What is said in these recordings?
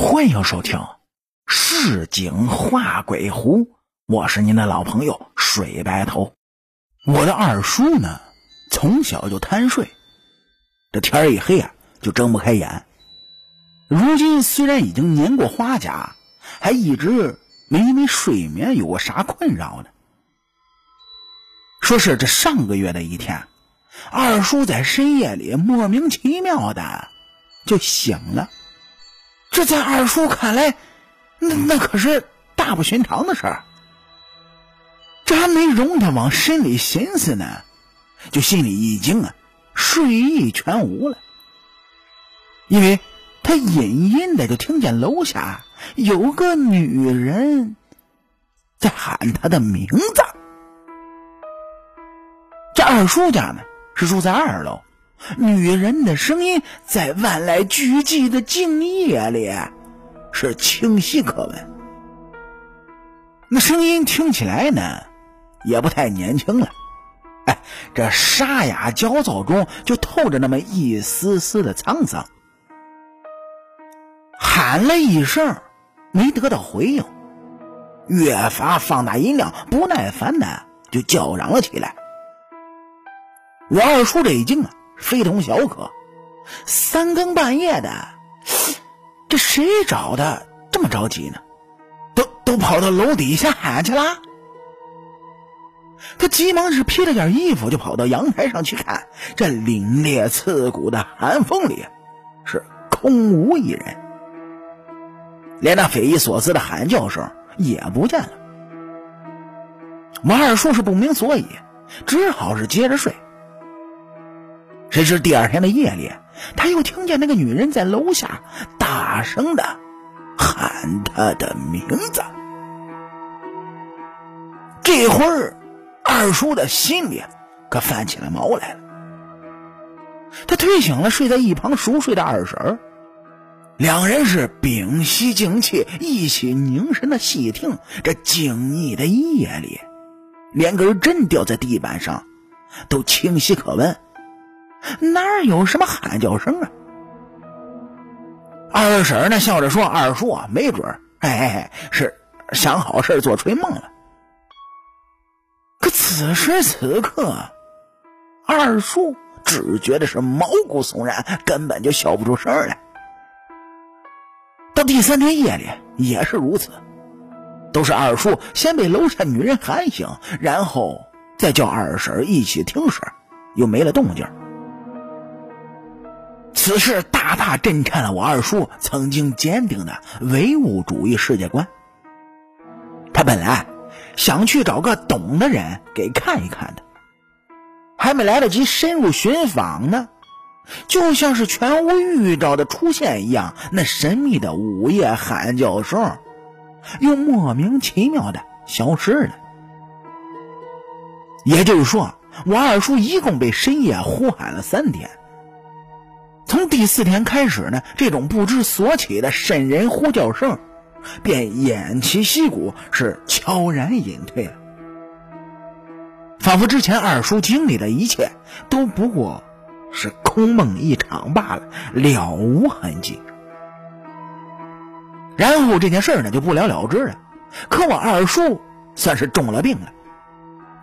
欢迎收听《市井画鬼狐》，我是您的老朋友水白头。我的二叔呢，从小就贪睡，这天一黑啊，就睁不开眼。如今虽然已经年过花甲，还一直没因为睡眠有过啥困扰呢。说是这上个月的一天，二叔在深夜里莫名其妙的就醒了。这在二叔看来，那那可是大不寻常的事儿。这还没容他往深里寻思呢，就心里一惊啊，睡意全无了。因为他隐隐的就听见楼下有个女人在喊他的名字。这二叔家呢是住在二楼。女人的声音在万籁俱寂的静夜里是清晰可闻。那声音听起来呢，也不太年轻了。哎，这沙哑焦躁中就透着那么一丝丝的沧桑。喊了一声，没得到回应，越发放大音量，不耐烦的就叫嚷了起来。我二叔这一惊啊！非同小可，三更半夜的，这谁找的这么着急呢？都都跑到楼底下喊去了。他急忙是披了件衣服，就跑到阳台上去看。这凛冽刺骨的寒风里，是空无一人，连那匪夷所思的喊叫声也不见了。王二叔是不明所以，只好是接着睡。谁知第二天的夜里，他又听见那个女人在楼下大声的喊他的名字。这会儿，二叔的心里可泛起了毛来了。他推醒了睡在一旁熟睡的二婶儿，两人是屏息静气，一起凝神的细听。这静谧的夜里，连根针掉在地板上，都清晰可闻。哪有什么喊叫声啊？二婶呢笑着说：“二叔啊，没准儿，哎，是想好事做春梦了。”可此时此刻，二叔只觉得是毛骨悚然，根本就笑不出声来。到第三天夜里也是如此，都是二叔先被楼下女人喊醒，然后再叫二婶一起听声，又没了动静。此事大大震颤了我二叔曾经坚定的唯物主义世界观。他本来想去找个懂的人给看一看的，还没来得及深入寻访呢，就像是全无预兆的出现一样，那神秘的午夜喊叫声又莫名其妙的消失了。也就是说，我二叔一共被深夜呼喊了三天。从第四天开始呢，这种不知所起的瘆人呼叫声，便偃旗息鼓，是悄然隐退了，仿佛之前二叔经历的一切都不过是空梦一场罢了，了无痕迹。然后这件事呢就不了了之了。可我二叔算是中了病了，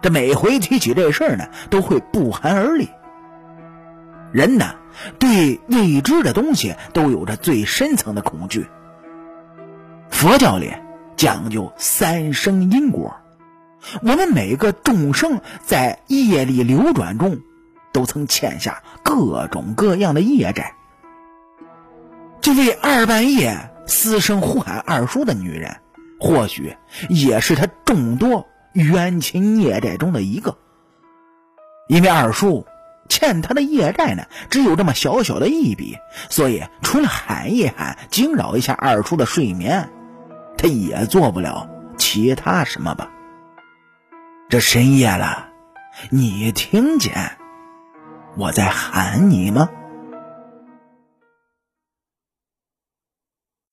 这每回提起这事呢，都会不寒而栗。人呢？对未知的东西都有着最深层的恐惧。佛教里讲究三生因果，我们每个众生在业力流转中，都曾欠下各种各样的业债。这位二半夜嘶声呼喊二叔的女人，或许也是他众多冤亲孽债中的一个，因为二叔。欠他的业债呢，只有这么小小的一笔，所以除了喊一喊，惊扰一下二叔的睡眠，他也做不了其他什么吧。这深夜了，你听见我在喊你吗？